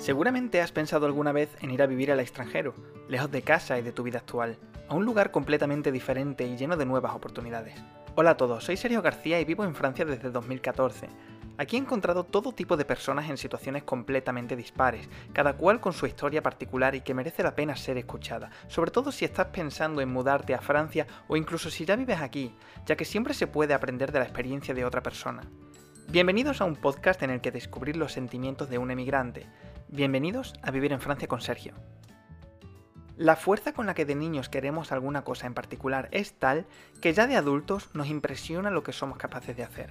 Seguramente has pensado alguna vez en ir a vivir al extranjero, lejos de casa y de tu vida actual, a un lugar completamente diferente y lleno de nuevas oportunidades. Hola a todos, soy Sergio García y vivo en Francia desde 2014. Aquí he encontrado todo tipo de personas en situaciones completamente dispares, cada cual con su historia particular y que merece la pena ser escuchada, sobre todo si estás pensando en mudarte a Francia o incluso si ya vives aquí, ya que siempre se puede aprender de la experiencia de otra persona. Bienvenidos a un podcast en el que descubrir los sentimientos de un emigrante. Bienvenidos a Vivir en Francia con Sergio. La fuerza con la que de niños queremos alguna cosa en particular es tal que ya de adultos nos impresiona lo que somos capaces de hacer.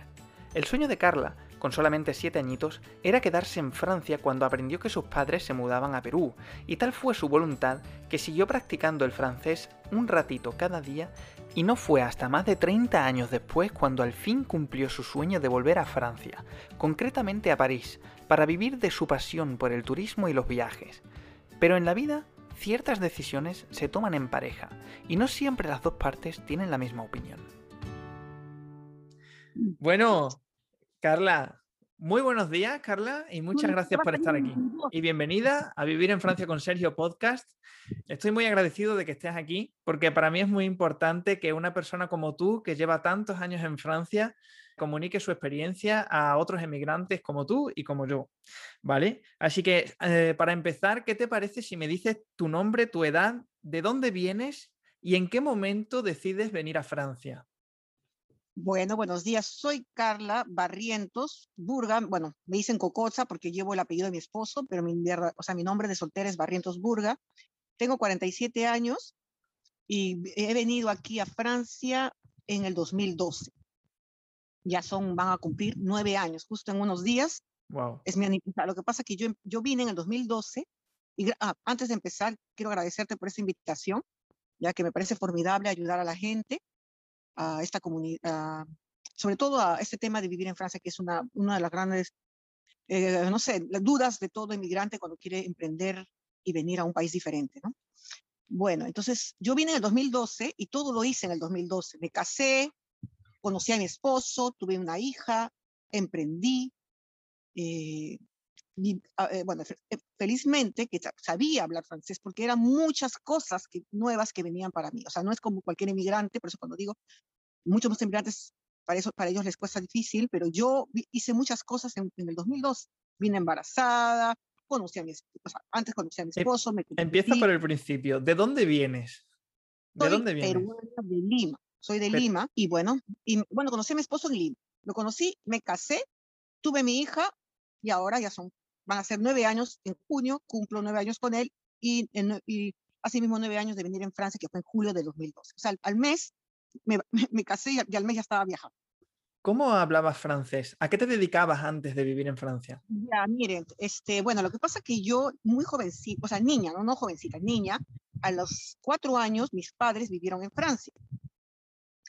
El sueño de Carla, con solamente 7 añitos, era quedarse en Francia cuando aprendió que sus padres se mudaban a Perú, y tal fue su voluntad que siguió practicando el francés un ratito cada día y no fue hasta más de 30 años después cuando al fin cumplió su sueño de volver a Francia, concretamente a París, para vivir de su pasión por el turismo y los viajes. Pero en la vida, ciertas decisiones se toman en pareja, y no siempre las dos partes tienen la misma opinión. Bueno, Carla, muy buenos días, Carla, y muchas gracias por estar aquí. Y bienvenida a Vivir en Francia con Sergio Podcast. Estoy muy agradecido de que estés aquí, porque para mí es muy importante que una persona como tú, que lleva tantos años en Francia, comunique su experiencia a otros emigrantes como tú y como yo. ¿Vale? Así que, eh, para empezar, ¿qué te parece si me dices tu nombre, tu edad, de dónde vienes y en qué momento decides venir a Francia? Bueno, buenos días. Soy Carla Barrientos Burga. Bueno, me dicen Cocoza porque llevo el apellido de mi esposo, pero mi, o sea, mi nombre de soltera es Barrientos Burga. Tengo 47 años y he venido aquí a Francia en el 2012. Ya son, van a cumplir nueve años, justo en unos días. Wow. Es mi aniversario. Lo que pasa es que yo, yo vine en el 2012 y ah, antes de empezar, quiero agradecerte por esta invitación, ya que me parece formidable ayudar a la gente a esta comunidad, sobre todo a este tema de vivir en Francia, que es una, una de las grandes, eh, no sé, las dudas de todo inmigrante cuando quiere emprender y venir a un país diferente, ¿no? Bueno, entonces yo vine en el 2012 y todo lo hice en el 2012. Me casé, conocí a mi esposo, tuve una hija, emprendí, eh, Ah, eh, bueno, eh, felizmente que sabía hablar francés porque eran muchas cosas que, nuevas que venían para mí. O sea, no es como cualquier inmigrante, por eso cuando digo, muchos más inmigrantes, para, eso, para ellos les cuesta difícil, pero yo hice muchas cosas en, el 2002. Vine embarazada, conocí a mi esposo, antes conocí a mi em, esposo. Me Empieza por el principio. ¿De dónde vienes? ¿De Soy dónde vienes? de Lima. Soy de Lima y bueno, y bueno, conocí a mi esposo en Lima. Lo conocí, me casé, tuve mi hija y ahora ya son van a ser nueve años en junio, cumplo nueve años con él y, en, y asimismo nueve años de venir en Francia, que fue en julio de 2012. O sea, al, mes me, me, casé y, al mes ya estaba viajando. ¿Cómo hablabas francés? ¿A qué te dedicabas antes de vivir en Francia? Ya, miren, este, bueno, lo que pasa es que yo, muy jovencita, o sea, niña, no, no jovencita, niña, a los cuatro años mis padres vivieron en Francia.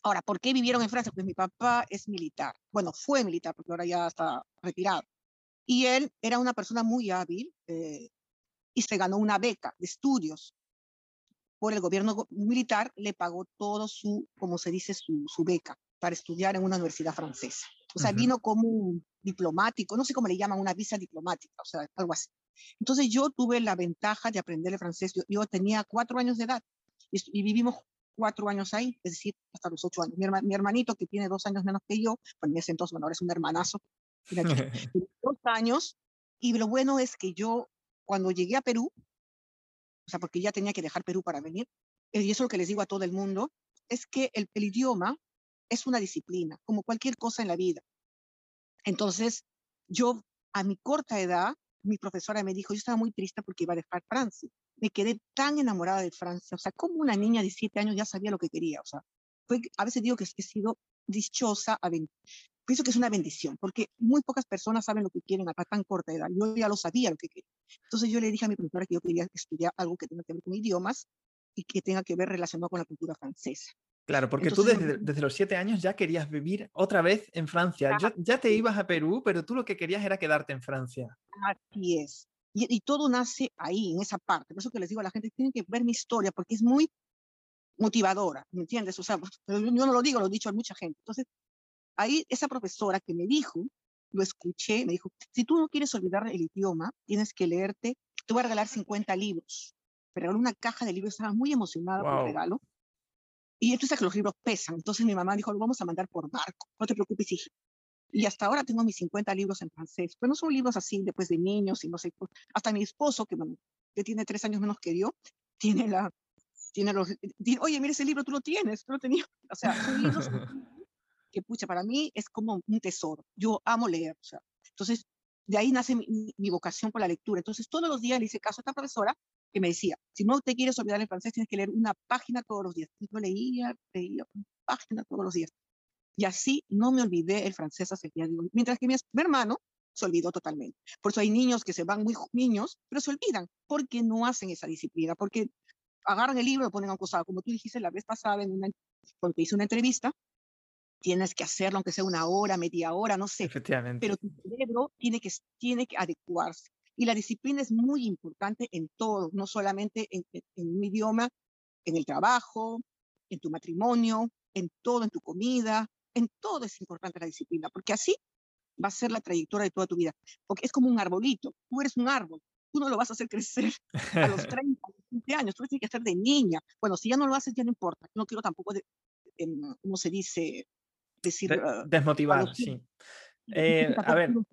Ahora, ¿por qué vivieron en Francia? Pues mi papá es militar. Bueno, fue militar, porque ahora ya está retirado. Y él era una persona muy hábil eh, y se ganó una beca de estudios por el gobierno militar, le pagó todo su, como se dice, su, su beca para estudiar en una universidad francesa. O sea, vino como un diplomático, no sé cómo le llaman, una visa diplomática, o sea, algo así. Entonces yo tuve la ventaja de aprender el francés. Yo, tenía cuatro años de edad y, vivimos cuatro años ahí, es decir, hasta los ocho años. Mi, mi, hermanito, que tiene dos años menos que yo, pues en ese entonces, bueno, ahora es un hermanazo, dos años, y lo bueno es que yo, cuando llegué a Perú, o sea, porque ya tenía que dejar Perú para venir, eh, y eso es lo que les digo a todo el mundo, es que el, el idioma es una disciplina, como cualquier cosa en la vida. Entonces, yo a mi corta edad, mi profesora me dijo, yo estaba muy triste porque iba a dejar Francia. Me quedé tan enamorada de Francia, o sea, como una niña de siete años ya sabía lo que quería, o sea, fue, a veces digo que he sido dichosa pienso que es una bendición, porque muy pocas personas saben lo que quieren a tan corta edad. Yo ya lo sabía lo que quería. Entonces yo le dije a mi profesora que yo quería estudiar algo que tenga que ver con idiomas y que tenga que ver relacionado con la cultura francesa. Claro, porque tú desde, desde, los siete años ya querías vivir otra vez en Francia. ya te ibas a Perú, pero tú lo que querías era quedarte en Francia. Así es. Y, y, todo nace ahí, en esa parte. Por eso que les digo a la gente, tienen que ver mi historia, porque es muy motivadora, ¿me entiendes? O sea, yo no lo digo, lo he dicho a mucha gente. Entonces, ahí esa profesora que me dijo lo escuché, me dijo, si tú no quieres olvidar el idioma, tienes que leerte, te voy a regalar 50 libros. Me regaló una caja de libros, estaba muy emocionada por el regalo. Y entonces que los libros pesan. Entonces mi mamá dijo, lo vamos a mandar por barco. No te preocupes, hija. Y hasta ahora tengo mis 50 libros en francés. Pero no son libros así, después de niños y no sé. Hasta mi esposo, que, que tiene tres años menos que yo, tiene la... Tiene los, Oye, mira ese libro, tú lo tienes, tú lo tenías. O sea, son libros que, pucha, para mí es como un tesoro. Yo amo leer. O sea, entonces, de ahí nace mi, mi, vocación por la lectura. Entonces, todos los días le hice caso a esta profesora que me decía, si no te quieres olvidar el francés, tienes que leer una página todos los días. Yo leía, leía una página todos los días. Y así no me olvidé el francés hasta el día de hoy. Mientras que mi, hermano se olvidó totalmente. Por eso hay niños que se van muy niños, pero se olvidan porque no hacen esa disciplina, porque agarran el libro y lo ponen a un costado. Como tú dijiste la vez pasada, en una, cuando te hice una entrevista, tienes que hacerlo, aunque sea una hora, media hora, no sé. Efectivamente. Pero tu cerebro tiene que, tiene que adecuarse. Y la disciplina es muy importante en todo, no solamente en, un idioma, en el trabajo, en tu matrimonio, en todo, en tu comida, en todo es importante la disciplina, porque así va a ser la trayectoria de toda tu vida. Porque es como un arbolito, tú eres un árbol, tú no lo vas a hacer crecer a los 30, 20 años, tú tienes que hacer de niña. Bueno, si ya no lo haces, ya no importa. No quiero tampoco, de, ¿cómo se dice? Decir, ah, desmotivar, sí. Eh, a ver. Lo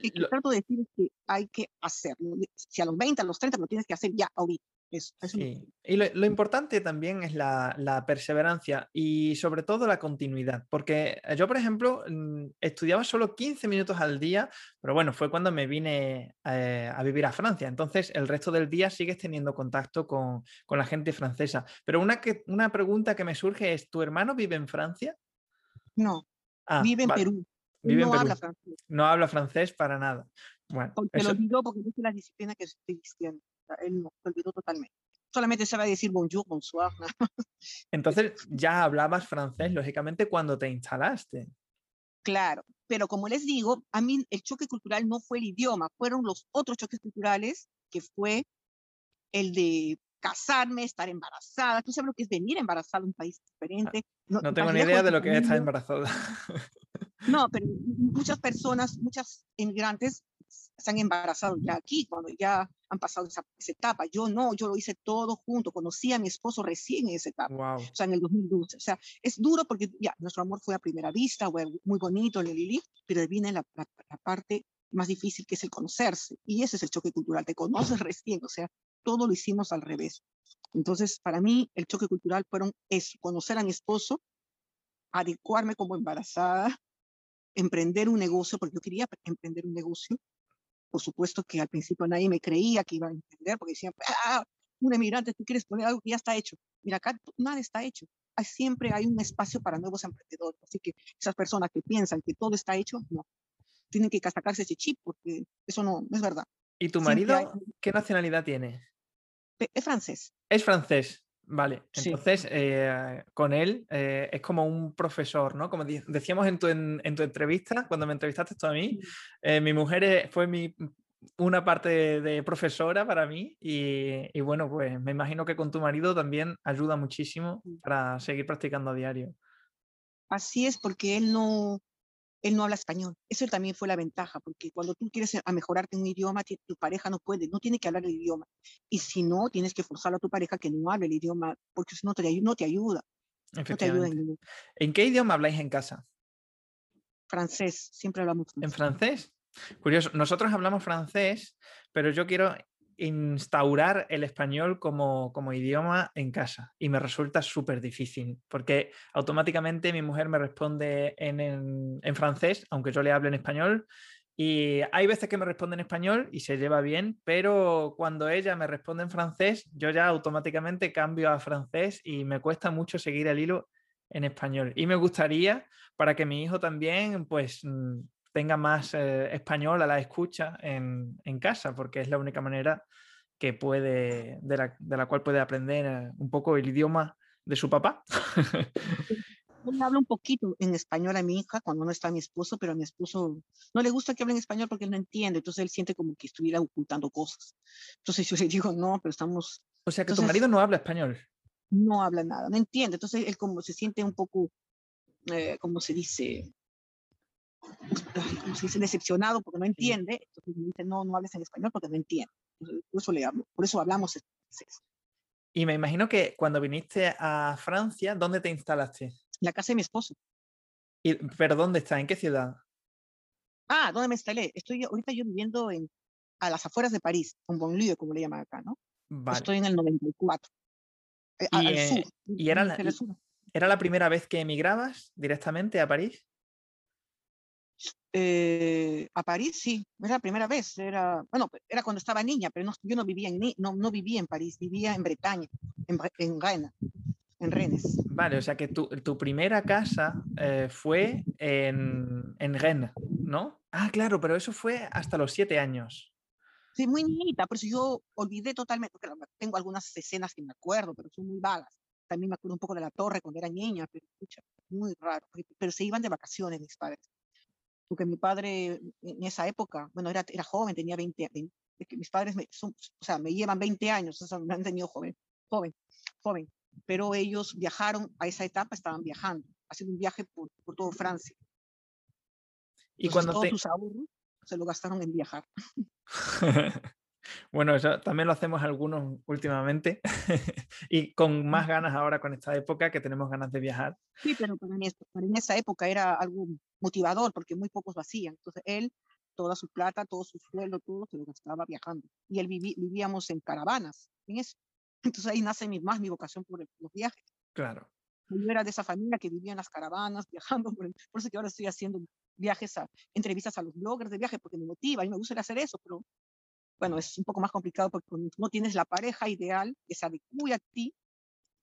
que trato de decir es que hay que hacerlo. Si a los 20, a los 30, lo tienes que hacer ya ahorita. Eso, sí. Y lo, importante también es la, la, perseverancia y sobre todo la continuidad, porque yo, por ejemplo, mm, estudiaba solo 15 minutos al día, pero bueno, fue cuando me vine eh, a vivir a Francia, entonces el resto del día sigues teniendo contacto con, con la gente francesa. Pero una, que, una pregunta que me surge es, ¿tu hermano vive en Francia? No, ah, vive en Perú no habla francés. No habla francés para nada. Bueno, porque lo olvidó porque es la disciplina que estoy diciendo. Él no, lo olvidó totalmente. Solamente sabe decir bonjour, bonsoir. Entonces ya hablabas francés, lógicamente, cuando te instalaste. Claro, pero como les digo, a mí el choque cultural no fue el idioma, fueron los otros choques culturales, que fue el de casarme, estar embarazada. ¿Tú sabes lo que es venir embarazada a un país diferente? No, no tengo ni idea de lo que es estar embarazada. No, pero muchas personas, muchas inmigrantes se han embarazado ya aquí, cuando ya han pasado esa, etapa. Yo no, yo lo hice todo junto. Conocí a mi esposo recién en esa etapa, o sea, en el 2012. O sea, es duro porque ya nuestro amor fue a primera vista, fue muy bonito, Lili, pero viene la, la, parte más difícil que es el conocerse. Y ese es el choque cultural, te conoces recién, o sea, todo lo hicimos al revés. Entonces, para mí, el choque cultural fueron eso, conocer a mi esposo, adecuarme como embarazada, emprender un negocio, porque yo quería emprender un negocio. Por supuesto que al principio nadie me creía que iba a emprender, porque decían, ah, un emigrante, tú quieres poner algo que ya está hecho. Mira, acá nada está hecho. siempre hay un espacio para nuevos emprendedores. Así que esas personas que piensan que todo está hecho, no. Tienen que sacarse ese chip, porque eso no, es verdad. ¿Y tu marido qué nacionalidad tiene? Es francés. Es francés. Vale, entonces eh, con él eh, es como un profesor, ¿no? Como decíamos en tu, en, tu entrevista, cuando me entrevistaste tú a mí, eh, mi mujer fue mi, una parte de, profesora para mí y, y, bueno, pues me imagino que con tu marido también ayuda muchísimo para seguir practicando a diario. Así es, porque él no, él no habla español. Eso también fue la ventaja, porque cuando tú quieres a mejorarte un idioma, tu pareja no puede, no tiene que hablar el idioma. Y si no, tienes que forzarlo a tu pareja que no hable el idioma, porque si no te, no te ayuda. No te ayuda en, en, qué idioma habláis en casa? Francés, siempre hablamos francés. ¿En francés? Curioso, nosotros hablamos francés, pero yo quiero instaurar el español como, como idioma en casa y me resulta súper difícil porque automáticamente mi mujer me responde en, en, francés, aunque yo le hable en español. Y hay veces que me responde en español y se lleva bien, pero cuando ella me responde en francés, yo ya automáticamente cambio a francés y me cuesta mucho seguir el hilo en español. Y me gustaría para que mi hijo también, pues, mm, tenga más eh, español a la escucha en, en, casa, porque es la única manera que puede, de la, de la cual puede aprender un poco el idioma de su papá. Yo hablo un poquito en español a mi hija cuando no está mi esposo, pero a mi esposo no le gusta que hable en español porque él no entiende, entonces él siente como que estuviera ocultando cosas. Entonces yo le digo, no, pero estamos... O sea que tu marido no habla español. No habla nada, no entiende, entonces él como se siente un poco, eh, como se dice, como se dice, decepcionado porque no entiende, entonces me dice, no, no hables en español porque no entiende. Por eso, le hablo, por eso hablamos Y me imagino que cuando viniste a Francia, ¿dónde te instalaste? La casa de mi esposo. ¿Y, ¿Pero dónde está? ¿En qué ciudad? Ah, ¿dónde me instalé? Estoy ahorita yo viviendo en, a las afueras de París, en Bonlieu, como le llaman acá, ¿no? Estoy en el 94. Eh, ¿Y, al sur, ¿y era, la, era la primera vez que emigrabas directamente a París? Eh, a París sí, era la primera vez, era, bueno, era cuando estaba niña, pero no, yo no vivía en, no, no vivía en París, vivía en Bretaña, en, en Rennes, en Rennes. Vale, o sea que tu, tu primera casa eh, fue en, en Rennes, ¿no? Ah, claro, pero eso fue hasta los siete años. Sí, muy niñita, por eso yo olvidé totalmente, porque tengo algunas escenas que me acuerdo, pero son muy vagas. También me acuerdo un poco de la torre cuando era niña, pero escucha, muy raro, pero se iban de vacaciones mis padres porque mi padre en esa época, bueno, era, era joven, tenía 20, años, mis padres me, o sea, me llevan 20 años, o sea, me han tenido joven, joven, joven, pero ellos viajaron a esa etapa, estaban viajando, haciendo un viaje por, por todo Francia. Y cuando todos sus ahorros se lo gastaron en viajar. Bueno, eso también lo hacemos algunos últimamente y con más ganas ahora con esta época que tenemos ganas de viajar. Sí, pero para, en esa época era algo motivador porque muy pocos lo hacían. Entonces él, toda su plata, todo su sueldo, todo se lo gastaba viajando. Y él vivíamos en caravanas, en eso. Entonces ahí nace más mi vocación por los viajes. Claro. Yo era de esa familia que vivía en las caravanas, viajando, por, por eso que ahora estoy haciendo viajes a entrevistas a los bloggers de viaje porque me motiva y me gusta hacer eso, pero bueno, es un poco más complicado porque no tienes la pareja ideal que se adecue a ti.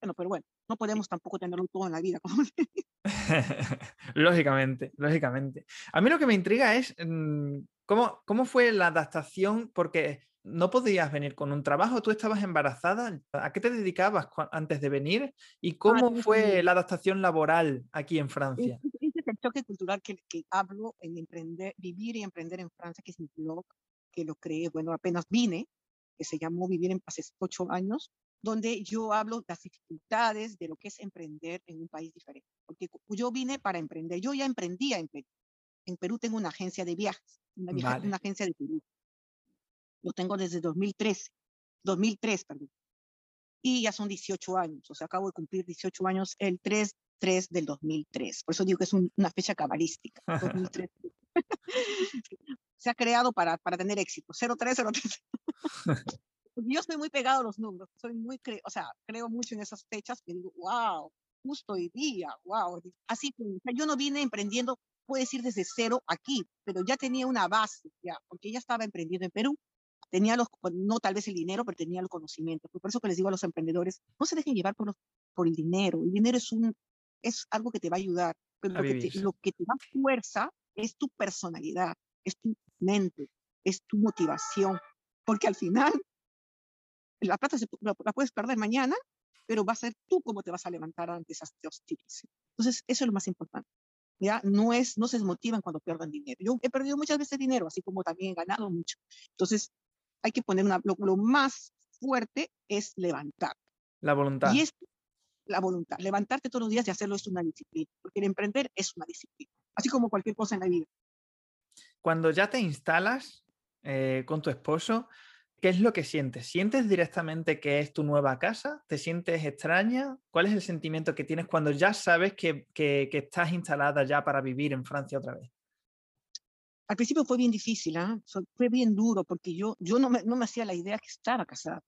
Bueno, pero bueno, no podemos tampoco tenerlo todo en la vida. lógicamente, lógicamente. A mí lo que me intriga es mm, cómo, cómo fue la adaptación, porque no podías venir con un trabajo, tú estabas embarazada, ¿a qué te dedicabas antes de venir? ¿Y ah, cómo fue la adaptación laboral aquí en Francia? Ese es el choque cultural que, que hablo en emprender, vivir y emprender en Francia, que es mi blog, que lo creé, bueno, apenas vine, que se llamó Vivir en hace ocho años, donde yo hablo de las dificultades de lo que es emprender en un país diferente. Porque yo vine para emprender, yo ya emprendía en Perú. En Perú tengo una agencia de viajes, una, una agencia de turismo. Lo tengo desde 2013, 2003, perdón. Y ya son 18 años, o sea, acabo de cumplir 18 años el 3, 3 del 2003. Por eso digo que es una fecha cabalística. 2003. se ha creado para, para tener éxito. 0303. yo estoy muy pegado a los números, soy muy, o sea, creo mucho en esas fechas que digo, wow, justo hoy día, wow. Así que yo no vine emprendiendo, puedo decir desde cero aquí, pero ya tenía una base, ya, porque ya estaba emprendiendo en Perú. Tenía los, no tal vez el dinero, pero tenía el conocimiento. Por eso que les digo a los emprendedores, no se dejen llevar por, los, por el dinero. El dinero es, un, es algo que te va a ayudar, pero lo que, te, lo que te da fuerza es tu personalidad, es tu mente, es tu motivación, porque al final la plata se, la, puedes perder mañana, pero va a ser tú cómo te vas a levantar ante esas situaciones. Entonces, eso es lo más importante. ¿ya? No, es, no se desmotivan cuando pierdan dinero. Yo he perdido muchas veces dinero, así como también he ganado mucho. Entonces, hay que poner una, lo, más fuerte es levantar. La voluntad. Y es la voluntad. Levantarte todos los días y hacerlo es una disciplina, porque el emprender es una disciplina, así como cualquier cosa en la vida cuando ya te instalas eh, con tu esposo, ¿qué es lo que sientes? ¿Sientes directamente que es tu nueva casa? ¿Te sientes extraña? ¿Cuál es el sentimiento que tienes cuando ya sabes que, estás instalada ya para vivir en Francia otra vez? Al principio fue bien difícil, ¿ah? fue bien duro porque yo, yo no, me, no me hacía la idea que estaba casada.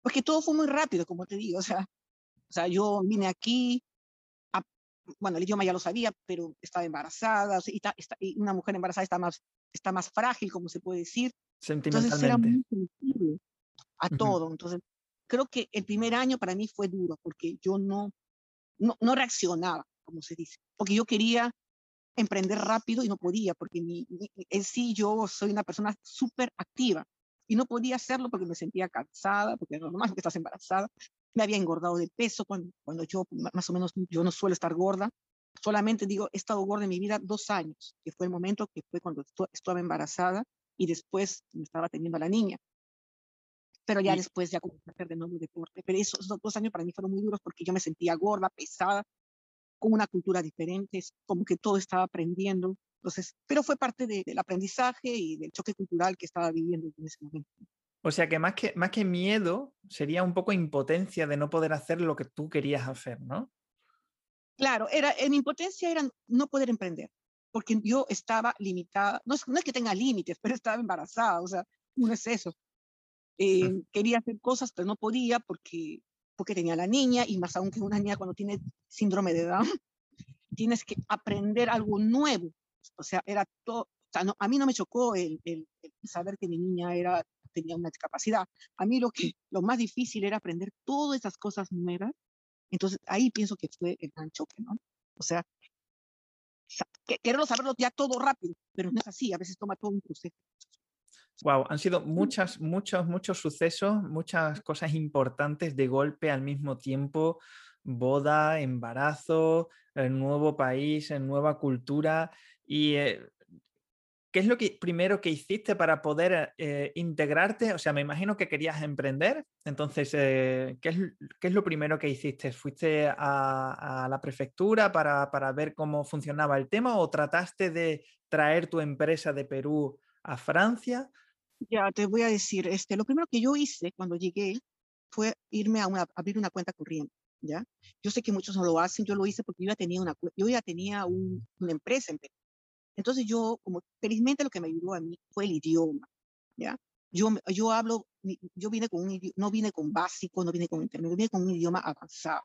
Porque todo fue muy rápido, como te digo. O sea, o sea yo vine aquí, bueno, el idioma ya lo sabía, pero estaba embarazada, y, y, una mujer embarazada está más está más frágil, como se puede decir. Entonces era muy sensible a todo. Entonces, creo que el primer año para mí fue duro porque yo no, no, no reaccionaba, como se dice, porque yo quería emprender rápido y no podía, porque mi, en sí yo soy una persona súper activa y no podía hacerlo porque me sentía cansada, porque es normal que estás embarazada. Me había engordado de peso cuando, cuando yo, más o menos, yo no suelo estar gorda solamente digo, he estado gorda en mi vida dos años, que fue el momento que fue cuando estaba embarazada y después me estaba teniendo a la niña. Pero ya después ya comencé a hacer de nuevo deporte. Pero esos, dos años para mí fueron muy duros porque yo me sentía gorda, pesada, con una cultura diferente, como que todo estaba aprendiendo. Entonces, pero fue parte del aprendizaje y del choque cultural que estaba viviendo en ese momento. O sea que más que, más que miedo, sería un poco impotencia de no poder hacer lo que tú querías hacer, ¿no? Claro, era, en impotencia era no poder emprender, porque yo estaba limitada, no es, no es que tenga límites, pero estaba embarazada, o sea, un exceso. Eh, quería hacer cosas, pero no podía porque, porque tenía la niña, y más aún que una niña cuando tiene síndrome de Down, tienes que aprender algo nuevo. O sea, era todo, o sea, no, a mí no me chocó el, el, saber que mi niña era, tenía una discapacidad. A mí lo, que, lo más difícil era aprender todas esas cosas nuevas entonces, ahí pienso que fue el gran choque, ¿no? O sea, quererlo saberlo ya todo rápido, pero no es así, a veces toma todo un proceso. Wow, han sido muchas, muchos, muchos sucesos, muchas cosas importantes de golpe al mismo tiempo, boda, embarazo, el nuevo país, nueva cultura y eh, ¿Qué es lo que, primero que hiciste para poder eh, integrarte? O sea, me imagino que querías emprender. Entonces, eh, ¿qué, es, ¿qué, es, lo primero que hiciste? ¿Fuiste a, a la prefectura para, para, ver cómo funcionaba el tema o trataste de traer tu empresa de Perú a Francia? Ya, te voy a decir, este, lo primero que yo hice cuando llegué fue irme a, abrir una cuenta corriente. ¿ya? Yo sé que muchos no lo hacen, yo lo hice porque yo ya tenía una, yo ya tenía un, una empresa en Perú. Entonces yo, como felizmente lo que me ayudó a mí fue el idioma, ¿ya? Yo, yo hablo, yo vine con un no vine con básico, no vine con intermedio, vine con un idioma avanzado,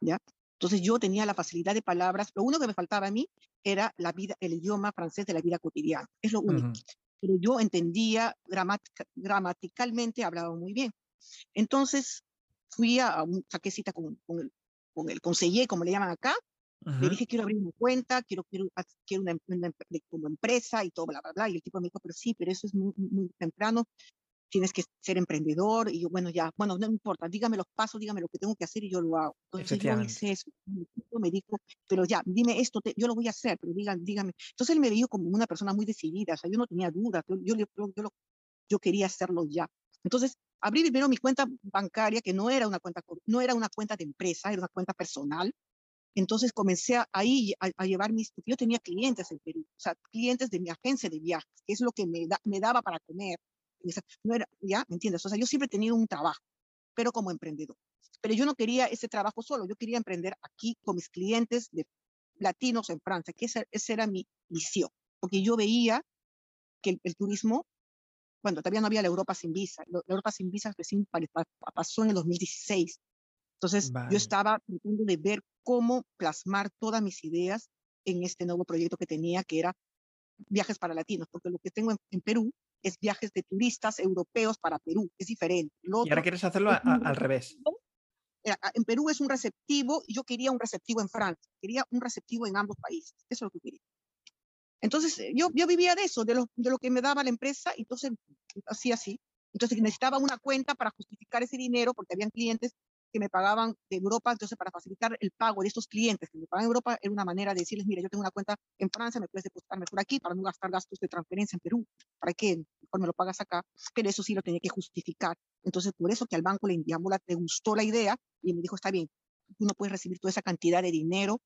¿ya? Entonces yo tenía la facilidad de palabras, lo único que me faltaba a mí era la vida, el idioma francés de la vida cotidiana, es lo único. Pero yo entendía gramaticalmente, hablaba muy bien. Entonces fui a, un, saqué cita con, con, el, con el conseller, como le llaman acá, le dije, quiero abrir una cuenta, quiero, quiero, quiero una, una, como empresa y todo, bla, bla, bla. Y el tipo me dijo, pero sí, pero eso es muy, muy temprano, tienes que ser emprendedor. Y yo, bueno, ya, bueno, no importa, dígame los pasos, dígame lo que tengo que hacer y yo lo hago. Entonces yo hice eso. Me dijo, pero ya, dime esto, te, yo lo voy a hacer, pero digan, dígame. Entonces él me vio como una persona muy decidida, o sea, yo no tenía dudas, yo, yo, yo, yo, yo quería hacerlo ya. Entonces, abrí primero mi cuenta bancaria, que no era una cuenta, no era una cuenta de empresa, era una cuenta personal, entonces comencé a, ahí a, llevar mis, yo tenía clientes en Perú, o sea, clientes de mi agencia de viajes, que es lo que me, me daba para comer. No era, ¿Ya? ¿Me entiendes? O sea, yo siempre he tenido un trabajo, pero como emprendedor. Pero yo no quería ese trabajo solo, yo quería emprender aquí con mis clientes de latinos en Francia, que esa, esa era mi misión, porque yo veía que el, el turismo, bueno, todavía no había la Europa sin visa, la Europa sin visa recién pasó en el 2016, entonces, vale. yo estaba tratando de ver cómo plasmar todas mis ideas en este nuevo proyecto que tenía, que era viajes para latinos, porque lo que tengo en, en Perú es viajes de turistas europeos para Perú, es diferente. Lo y ahora quieres hacerlo a, a, al revés. En Perú es un receptivo y yo quería un receptivo en Francia, quería un receptivo en ambos países, eso es lo que quería. Entonces, eh, yo, yo vivía de eso, de lo, de lo que me daba la empresa, y entonces hacía así. Entonces necesitaba una cuenta para justificar ese dinero, porque habían clientes que me pagaban de Europa, entonces para facilitar el pago de estos clientes que me pagan en Europa era una manera de decirles, mira, yo tengo una cuenta en Francia, me puedes depositar mejor aquí para no gastar gastos de transferencia en Perú, para que mejor me lo pagas acá, pero eso sí lo tenía que justificar. Entonces, por eso que al banco le, digamos, le gustó la idea y me dijo, está bien, tú no puedes recibir toda esa cantidad de dinero,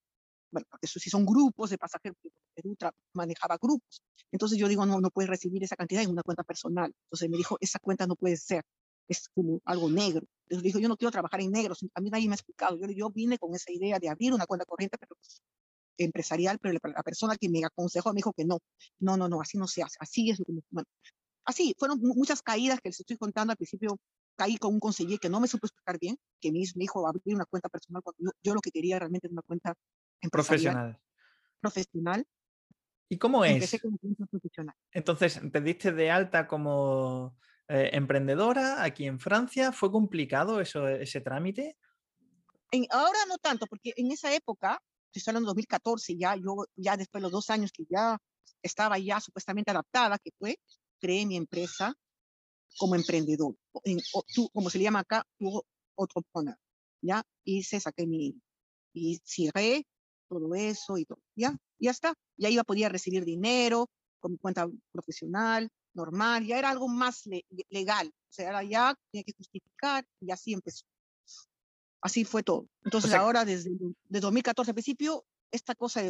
bueno, porque eso sí son grupos de pasajeros, Perú manejaba grupos. Entonces yo digo, no, no puedes recibir esa cantidad en una cuenta personal. Entonces me dijo, esa cuenta no puede ser es como algo negro. Entonces dijo, yo no quiero trabajar en negro, a mí nadie me ha explicado. Yo, yo vine con esa idea de abrir una cuenta corriente pero, empresarial, pero la, la, persona que me aconsejó me dijo que no, no, no, no, así no se hace, así es. Bueno, así, fueron muchas caídas que les estoy contando. Al principio caí con un conseller que no me supo explicar bien, que me, me dijo abrir una cuenta personal cuando yo, yo, lo que quería realmente era una cuenta profesional. Profesional. ¿Y cómo es? Entonces, te diste de alta como eh, emprendedora aquí en Francia. ¿Fue complicado eso, ese trámite? En, ahora no tanto, porque en esa época, estoy hablando de 2014, ya yo, ya después de los dos años que ya estaba ya supuestamente adaptada, que fue, creé mi empresa como emprendedor, en, o, tú, como se le llama acá, otro poner, ¿ya? Hice, saqué mi, y cerré todo eso y todo, ¿ya? Ya está. Ya iba, podía recibir dinero con mi cuenta profesional, normal, ya era algo más le legal, o sea, era ya tenía que justificar y así empezó. Así fue todo. Entonces o sea, ahora, desde de 2014 al principio, esta cosa,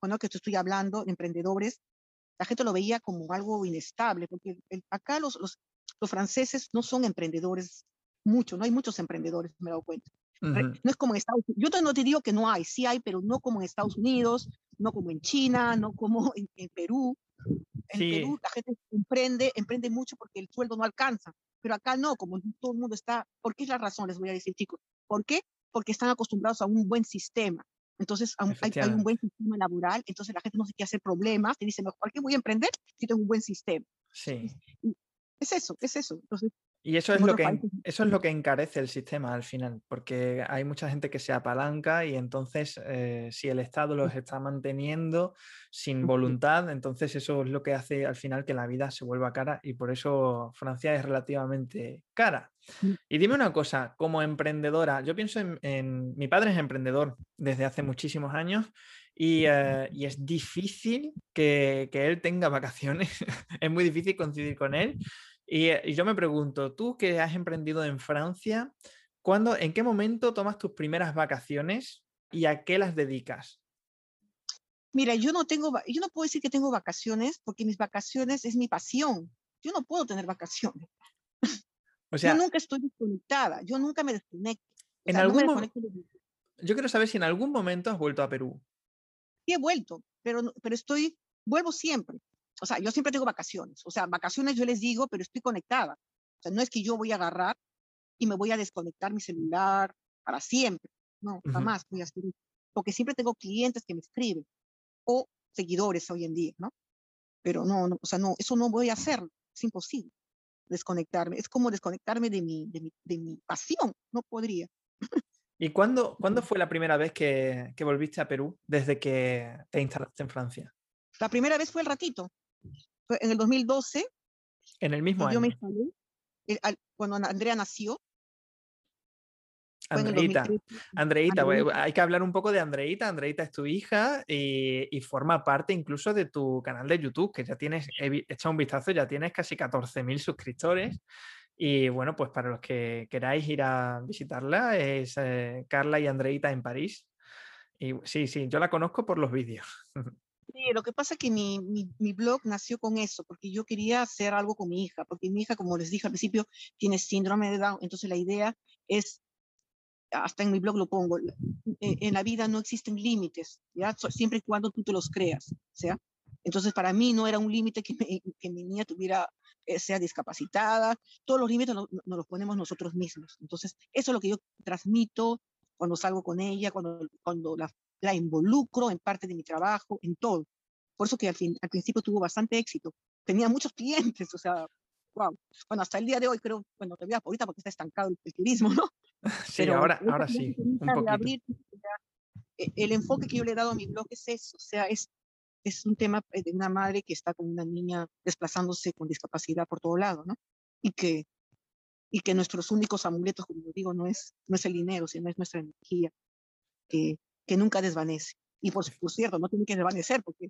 bueno, que te estoy hablando, emprendedores, la gente lo veía como algo inestable, porque acá los, los, los, franceses no son emprendedores mucho, no hay muchos emprendedores, me he dado cuenta. No es como en Estados Unidos. Yo no te digo que no hay, sí hay, pero no como en Estados Unidos, no como en China, no como en, Perú. En Perú la gente emprende, emprende mucho porque el sueldo no alcanza, pero acá no, como todo el mundo está, ¿por qué es la razón? Les voy a decir, chicos, ¿por qué? Porque están acostumbrados a un buen sistema. Entonces hay, hay, un buen sistema laboral, entonces la gente no se quiere hacer problemas, te dice, ¿por qué voy a emprender si tengo un buen sistema? Sí. Es eso, es eso. Entonces, y eso es, lo que, eso es lo que encarece el sistema al final, porque hay mucha gente que se apalanca y entonces eh, si el Estado los está manteniendo sin voluntad, entonces eso es lo que hace al final que la vida se vuelva cara y por eso Francia es relativamente cara. Y dime una cosa, como emprendedora, yo pienso en, mi padre es emprendedor desde hace muchísimos años y, eh, y, es difícil que, que, él tenga vacaciones, es muy difícil coincidir con él eh, y, yo me pregunto, tú que has emprendido en Francia, ¿cuándo, ¿en qué momento tomas tus primeras vacaciones y a qué las dedicas? Mira, yo no tengo, yo no puedo decir que tengo vacaciones porque mis vacaciones es mi pasión. Yo no puedo tener vacaciones. O sea, yo nunca estoy desconectada, yo nunca me desconecto. en algún Yo quiero saber si en algún momento has vuelto a Perú. Sí, he vuelto, pero, pero estoy, vuelvo siempre o sea, yo siempre tengo vacaciones, o sea, vacaciones yo les digo, pero estoy conectada. O sea, no es que yo voy a agarrar y me voy a desconectar mi celular para siempre. No, jamás voy a hacer eso. Porque siempre tengo clientes que me escriben o seguidores hoy en día, ¿no? Pero no, no o sea, no, eso no voy a hacer, es imposible desconectarme. Es como desconectarme de mi, de mi, de mi pasión, no podría. ¿Y cuándo, ¿cuándo fue la primera vez que, que volviste a Perú desde que te instalaste en Francia? La primera vez fue el ratito, en el 2012. En el mismo año. Eh, cuando Andrea nació. Andreita, Andreita, hay que hablar un poco de Andreita. Andreita es tu hija y, forma parte incluso de tu canal de YouTube, que ya tienes, he echado un vistazo, ya tienes casi 14.000 suscriptores. Y bueno, pues para los que queráis ir a visitarla, es eh, Carla y Andreita en París. Y sí, sí, yo la conozco por los vídeos. Sí, lo que pasa es que mi, mi, blog nació con eso, porque yo quería hacer algo con mi hija, porque mi hija, como les dije al principio, tiene síndrome de Down, entonces la idea es, hasta en mi blog lo pongo, eh, en la vida no existen límites, ¿ya? siempre y cuando tú te los creas, ¿sea? Entonces para mí no era un límite que, que mi niña tuviera, eh, sea discapacitada, todos los límites nos, nos los ponemos nosotros mismos. Entonces eso es lo que yo transmito cuando salgo con ella, cuando, cuando la la involucro en parte de mi trabajo, en todo. Por eso que al, fin, al principio tuvo bastante éxito. Tenía muchos clientes, o sea, wow. Bueno, hasta el día de hoy creo, bueno, todavía ahorita porque está estancado el, turismo, ¿no? Sí, Pero ahora, ahora sí. Un abrir, e, el enfoque que yo le he dado a mi blog es eso, o sea, es, es un tema eh, de una madre que está con una niña desplazándose con discapacidad por todo lado, ¿no? Y que, y que nuestros únicos amuletos, como digo, no es, no es el dinero, sino es nuestra energía, que, que nunca desvanece. Y por, cierto, no tiene que desvanecer porque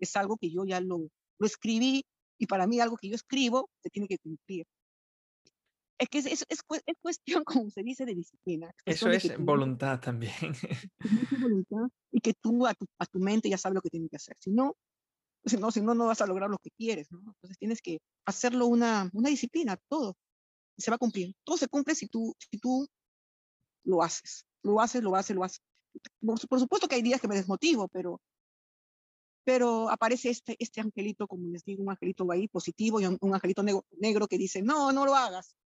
es algo que yo ya lo, lo escribí y para mí algo que yo escribo se tiene que cumplir. Es que es, es, es, cuestión, como se dice, de disciplina. Eso es voluntad también. voluntad y que tú a tu, a tu, mente ya sabes lo que tienes que hacer. Si no, si no, si no, no vas a lograr lo que quieres. ¿no? Entonces tienes que hacerlo una, una disciplina, todo. Se va a cumplir. Todo se cumple si tú, si tú lo haces. Lo haces, lo haces, lo haces por, supuesto que hay días que me desmotivo, pero, pero aparece este, este angelito, como les digo, un angelito ahí positivo y un, angelito negro, que dice, no, no lo hagas,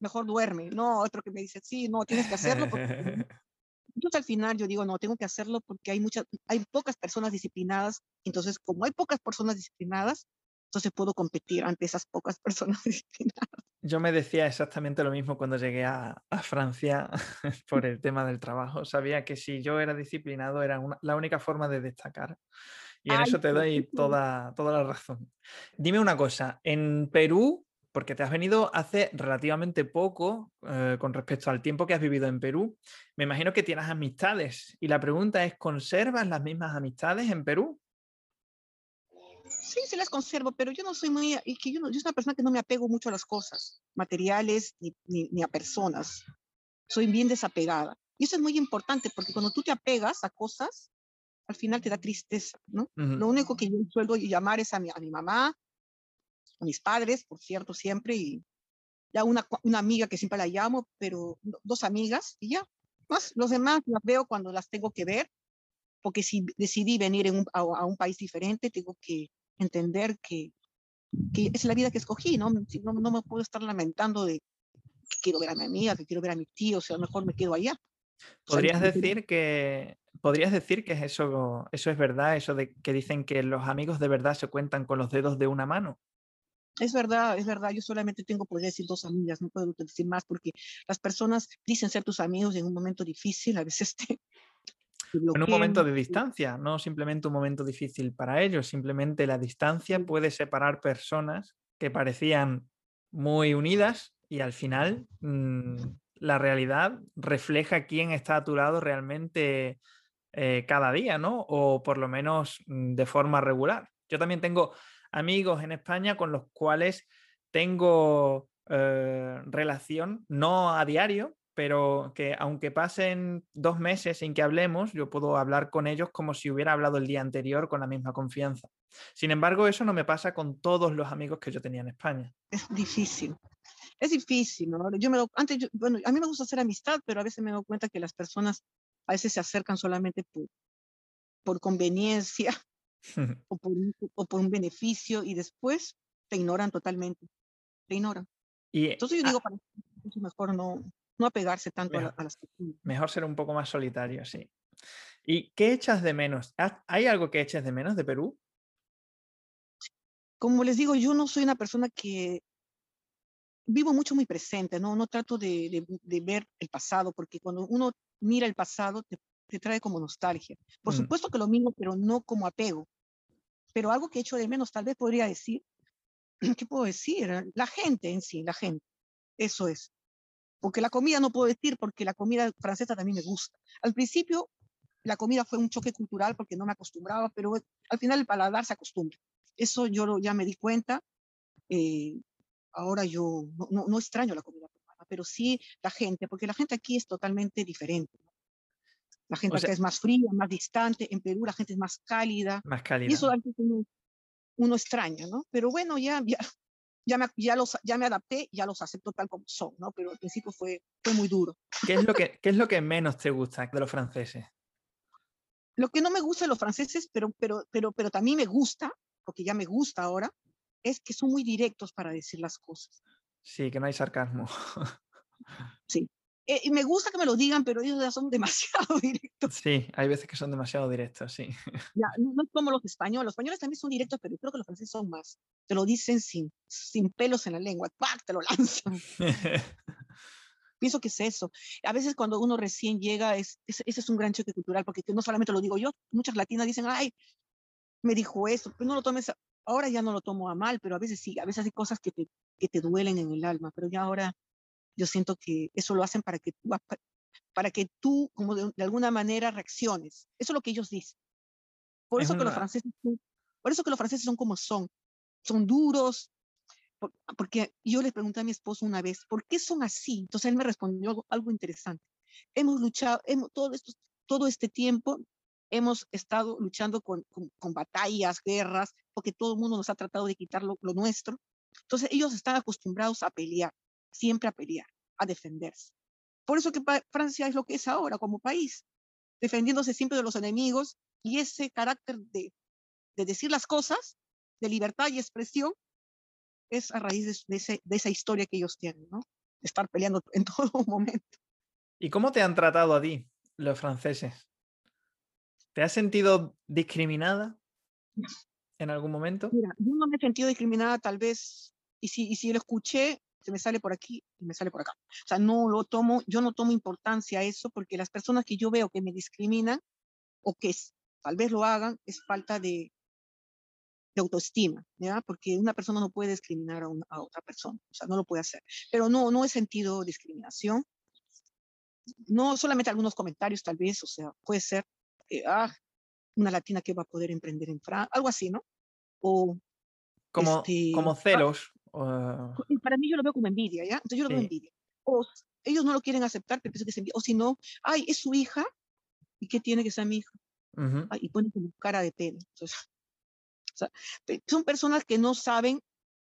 mejor duerme. No, otro que me dice, sí, no, tienes que hacerlo. Porque... Entonces al final yo digo, no, tengo que hacerlo porque hay muchas, hay pocas personas disciplinadas. Entonces, como hay pocas personas disciplinadas, entonces puedo competir ante esas pocas personas disciplinadas. Yo me decía exactamente lo mismo cuando llegué a, Francia por el tema del trabajo. Sabía que si yo era disciplinado era la única forma de destacar. Y en eso te doy toda, toda la razón. Dime una cosa, en Perú, porque te has venido hace relativamente poco eh, con respecto al tiempo que has vivido en Perú, me imagino que tienes amistades. Y la pregunta es, ¿conservas las mismas amistades en Perú? Sí, sí las conservo, pero yo no soy muy, y que yo, no, yo soy una persona que no me apego mucho a las cosas materiales ni, ni, a personas. Soy bien desapegada. Y eso es muy importante porque cuando tú te apegas a cosas, al final te da tristeza, ¿no? Ujú. Lo único que yo suelo llamar es a mi, a mi mamá, a mis padres, por cierto, siempre, y ya una, una amiga que siempre la llamo, pero do- dos amigas, y ya. Más, los demás las veo cuando las tengo que ver, porque si decidí venir en un- a, a un país diferente, tengo que entender que, que es la vida que escogí, ¿no? No, no me puedo estar lamentando de que quiero ver a mi amiga, que quiero ver a mi tío, o sea, mejor me quedo allá. ¿Podrías decir que podrías decir que eso, eso es verdad, eso de que dicen que los amigos de verdad se cuentan con los dedos de una mano? Es verdad, es verdad. Yo solamente tengo, podría decir, dos amigas, no puedo decir más porque las personas dicen ser tus amigos en un momento difícil, a veces te En un momento de distancia, no simplemente un momento difícil para ellos, simplemente la distancia puede separar personas que parecían muy unidas y al final mm, la realidad refleja quién está a tu lado realmente eh, cada día, ¿no? O por lo menos mm, de forma regular. Yo también tengo amigos en España con los cuales tengo eh, relación, no a diario, pero que aunque pasen dos meses sin que hablemos, yo puedo hablar con ellos como si hubiera hablado el día anterior con la misma confianza. Sin embargo, eso no me pasa con todos los amigos que yo tenía en España. Es difícil. Es difícil, ¿no? Yo me doy- antes, yo- bueno, a mí me gusta hacer amistad, pero a veces me doy cuenta que las personas a veces se acercan solamente por, por conveniencia o por, o por un beneficio y después te ignoran totalmente. Te ignoran. y Entonces yo ah, digo, para es mejor no, no apegarse tanto Mejor. a las mejor ser un poco más solitario, sí. ¿Y qué echas de menos? ¿Ha- ¿Hay algo que eches de menos de Perú? como les digo, yo no soy una persona que vivo mucho muy presente, ¿no? No trato de, de- de ver el pasado, porque cuando uno mira el pasado te, te trae como nostalgia. Por Mm. supuesto que lo mismo, pero no como apego. Pero algo que echo de menos, tal vez podría decir, ¿qué puedo decir? La gente en sí, la gente. Eso es. Porque la comida no puedo decir, porque la comida francesa también me gusta. Al principio, la comida fue un choque cultural porque no me acostumbraba, pero al final el paladar se acostumbra. Eso yo lo- ya me di cuenta. eh, ahora yo no, no- no extraño la comida peruana, pero sí la gente, porque la gente aquí es totalmente diferente. ¿no? La gente acá es más fría, más distante. En Perú la gente es más cálida. Más Y cálida. eso a veces uno, uno extraña, ¿no? Pero bueno, ya, ya, ya, me, ya, los, ya me adapté, ya los acepto tal como son, ¿no? Pero al principio fue, fue muy duro. ¿Qué es, lo que, ¿Qué es lo que menos te gusta de los franceses? Lo que no me gusta de los franceses, pero, pero, pero, pero también me gusta, porque ya me gusta ahora, es que son muy directos para decir las cosas. Sí, que no hay sarcasmo. Eh, y me gusta que me lo digan, pero ellos ya son demasiado directos. Sí, hay veces que son demasiado directos, sí. Ya, no, no es como los españoles. Los españoles también son directos, pero creo que los franceses son más. Te lo dicen sin, sin pelos en la lengua. ¡Pac! Te lo lanzan. Pienso que es eso. A veces cuando uno recién llega, es, es- ese es un gran choque cultural, porque que no solamente lo digo yo, muchas latinas dicen, ay, me dijo eso, pero no lo tomes, a- ahora ya no lo tomo a mal, pero a veces sí, a veces hay cosas que te, que te duelen en el alma, pero ya ahora yo siento que eso lo hacen para que tú, para que tú como de, de alguna manera reacciones. Eso es lo que ellos dicen. Por Es eso que los franceses, por eso que los franceses son como son, son duros, por- porque yo le pregunté a mi esposo una vez, ¿por qué son así? Entonces él me respondió algo, algo interesante. Hemos luchado, hemos, todo, esto, todo este tiempo hemos estado luchando con, con, con batallas, guerras, porque todo el mundo nos ha tratado de quitar lo, lo nuestro. Entonces ellos están acostumbrados a pelear, siempre a pelear, a defenderse. Por eso que Francia es lo que es ahora como país, defendiéndose siempre de los enemigos y ese carácter de, de decir las cosas, de libertad y expresión, es a raíz de, de ese- de esa historia que ellos tienen, ¿no? De estar peleando en todo momento. ¿Y cómo te han tratado a ti los franceses? ¿Te has sentido discriminada en algún momento? Mira, yo no me he sentido discriminada tal vez, y si, y si lo escuché, se me sale por aquí y me sale por acá. O sea, no lo tomo, yo no tomo importancia a eso porque las personas que yo veo que me discriminan o que tal vez lo hagan es falta de, de autoestima, ¿ya? Porque una persona no puede discriminar a, una- a otra persona, o sea, no lo puede hacer. Pero no, no he sentido discriminación. No solamente algunos comentarios tal vez, o sea, puede ser, eh, ah, una latina que va a poder emprender en Francia, algo así, ¿no? O Como, este, como ah, celos. O- y para mí yo lo veo como envidia, ¿ya? Entonces yo lo veo Sí. envidia. O ellos no lo quieren aceptar, pero pienso que es envidia. O si no, ay, es su hija, ¿y qué tiene que ser mi hija? y ponen como cara de pena. son personas que no saben,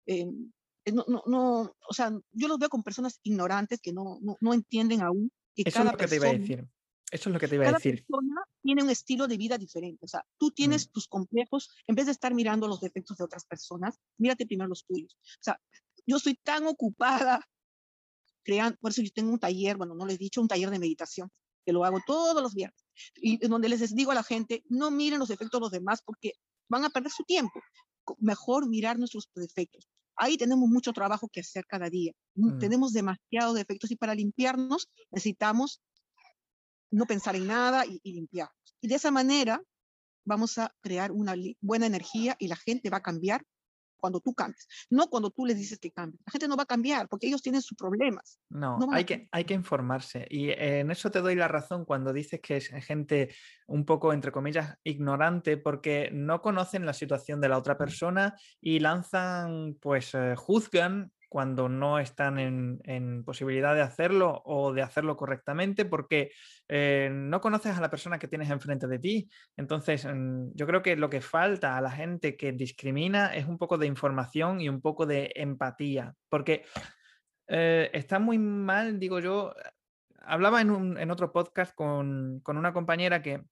em, no, no, no, o sea, yo los veo como personas ignorantes que no, no, no entienden aún que Eso es lo que te iba a decir. Eso es lo que te iba a decir. Cada persona tiene un estilo de vida diferente. O sea, tú tienes mm. tus complejos, en vez de estar mirando los defectos de otras personas, mírate primero los tuyos. O sea, yo estoy tan ocupada creando, por eso yo tengo un taller, bueno, no les he dicho, un taller de meditación, que lo hago todos los viernes, y donde les digo a la gente, no miren los defectos de los demás porque van a perder su tiempo. Mejor mirar nuestros defectos. Ahí tenemos mucho trabajo que hacer cada día. Mm. Tenemos demasiados defectos y para limpiarnos necesitamos no pensar en nada y, y limpiar. Y de esa manera vamos a crear una buena energía y la gente va a cambiar cuando tú cambies, no cuando tú les dices que cambie. La gente no va a cambiar porque ellos tienen sus problemas. No, hay, que, hay que informarse. Y en eso te doy la razón cuando dices que es gente un poco, entre comillas, ignorante porque no conocen la situación de la otra persona y lanzan, pues, eh, juzgan cuando no están en, posibilidad de hacerlo o de hacerlo correctamente porque eh, no conoces a la persona que tienes enfrente de ti. Entonces, mm, yo creo que lo que falta a la gente que discrimina es un poco de información y un poco de empatía, porque eh, está muy mal, digo yo, hablaba en, otro podcast con, una compañera que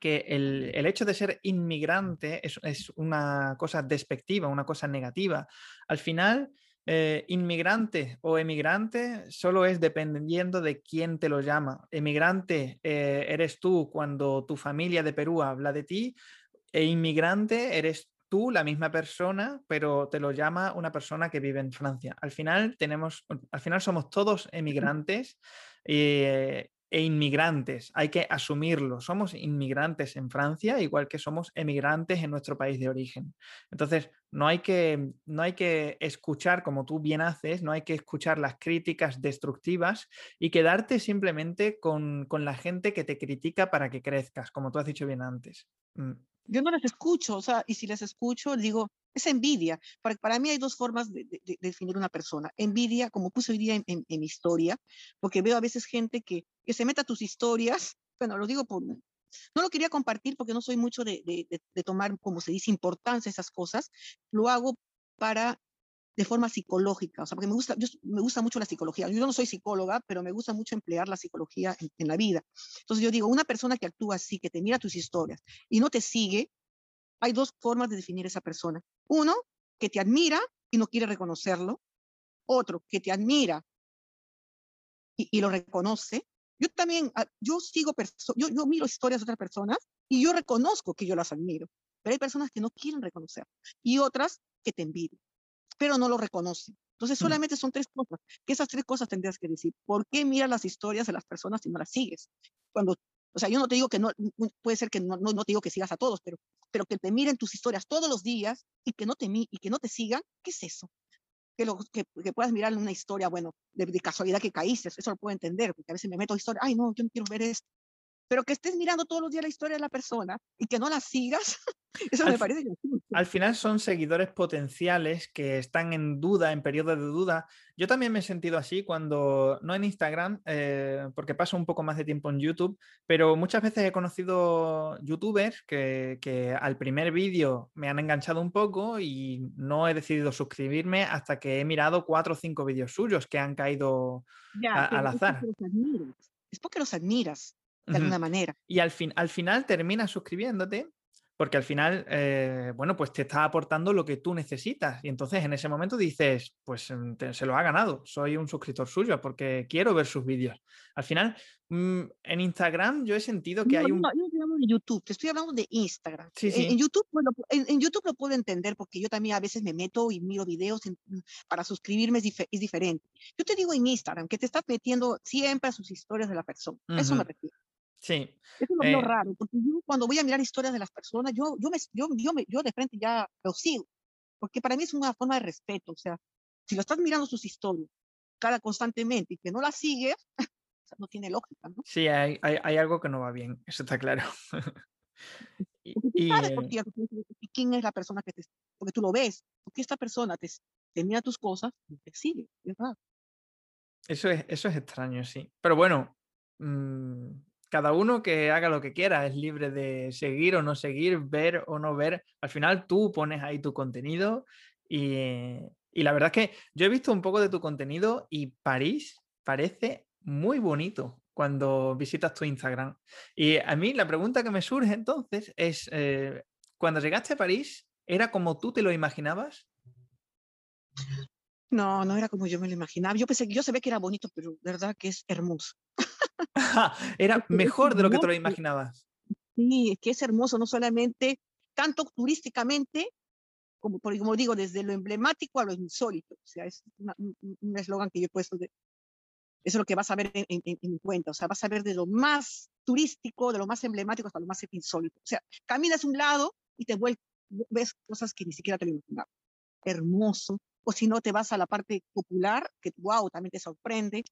que el, hecho de ser inmigrante es, es, una cosa despectiva, una cosa negativa. Al final, eh, inmigrante o emigrante solo es dependiendo de quién te lo llama. Emigrante eh, eres tú cuando tu familia de Perú habla de ti e inmigrante eres tú, la misma persona, pero te lo llama una persona que vive en Francia. Al final tenemos, al final somos todos emigrantes eh, e inmigrantes, hay que asumirlo. Somos inmigrantes en Francia, igual que somos emigrantes en nuestro país de origen. Entonces, no hay que, no hay que escuchar, como tú bien haces, no hay que escuchar las críticas destructivas y quedarte simplemente con, la gente que te critica para que crezcas, como tú has dicho bien antes. Mm. Yo no les escucho, o sea, y si les escucho, digo, es envidia. Para, para mí hay dos formas de, definir una persona. Envidia, como puse hoy día en, mi historia, porque veo a veces gente que, que se meta tus historias, bueno, lo digo por... No lo quería compartir porque no soy mucho de, tomar, como se dice, importancia esas cosas. Lo hago para de forma psicológica, o sea, porque me gusta, me gusta mucho la psicología. Yo no soy psicóloga, pero me gusta mucho emplear la psicología en, en, la vida. Entonces yo digo, una persona que actúa así, que te mira tus historias y no te sigue, hay dos formas de definir esa persona. Uno, que te admira y no quiere reconocerlo. Otro, que te admira y, lo reconoce. Yo también, ah, yo sigo, yo, yo miro historias de otras personas y yo reconozco que yo las admiro, pero hay personas que no quieren reconocer y otras que te envidian, pero no lo reconocen. Entonces, mm. solamente son tres cosas, que esas tres cosas tendrías que decir. ¿Por qué miras las historias de las personas si no las sigues? Cuando o sea, yo no te digo que no, puede ser que no, no, te digo que sigas a todos, pero, pero que te miren tus historias todos los días y que no te, y que no te sigan, ¿qué es eso? Que, lo, que, que puedas mirar una historia, bueno, de, de, casualidad que caíste, eso lo puedo entender, porque a veces me meto a historia, ay, no, yo no quiero ver esto pero que estés mirando todos los días la historia de la persona y que no la sigas, eso me parece. Al final son seguidores potenciales que están en duda, en periodo de duda. Yo también me he sentido así cuando, no en Instagram, eh, porque paso un poco más de tiempo en YouTube, pero muchas veces he conocido youtubers que, que al primer vídeo me han enganchado un poco y no he decidido suscribirme hasta que he mirado cuatro o cinco vídeos suyos que han caído al azar. Es porque los admiras de alguna manera. Y al, fin, al final terminas suscribiéndote porque al final, eh, bueno, pues te está aportando lo que tú necesitas. Y entonces en ese momento dices, pues mm, se lo ha ganado, soy un suscriptor suyo porque quiero ver sus vídeos. Al final, mm, en Instagram yo he sentido que hay un... No, yo estoy hablando de YouTube, te estoy hablando de Instagram. Sí, sí. En, YouTube, bueno, en, YouTube lo puedo entender porque yo también a veces me meto y miro videos mm, para suscribirme es, es, diferente. Yo te digo en Instagram que te estás metiendo siempre a sus historias de la persona. Eso me refiero. Sí. Eso es lo eh raro, porque yo cuando voy a mirar historias de las personas, yo, yo, me, yo, yo, me, yo de frente ya lo sigo, porque para mí es una forma de respeto, o sea, si lo estás mirando sus historias cada constantemente y que no las sigues, no tiene lógica, ¿no? Sí, hay, hay, hay, algo que no va bien, eso está claro. y, tú sabes por qué, quién es la persona que te, porque tú lo ves, porque esta persona te, te mira tus cosas y te sigue, ¿verdad? Eso es, eso es extraño, sí. Pero bueno, mmm cada uno que haga lo que quiera, es libre de seguir o no seguir, ver o no ver. Al final tú pones ahí tu contenido y, y la verdad es que yo he visto un poco de tu contenido y París parece muy bonito cuando visitas tu Instagram. Y a mí la pregunta que me surge entonces es, eh, cuando llegaste a París, ¿era como tú te lo imaginabas? No, no era como yo me lo imaginaba. Yo pensé que yo sabía que era bonito, pero verdad que es hermoso. era mejor de lo que te lo imaginabas. Sí, es que es hermoso, no solamente tanto turísticamente, como, como digo, desde lo emblemático a lo insólito. O sea, es un eslogan que yo he puesto de, eso es lo que vas a ver en, en, cuenta. O sea, vas a ver de lo más turístico, de lo más emblemático hasta lo más insólito. O sea, caminas un lado y te vuelves, ves cosas que ni siquiera te lo imaginabas. Hermoso. O si no, te vas a la parte popular, que wow, también te sorprende.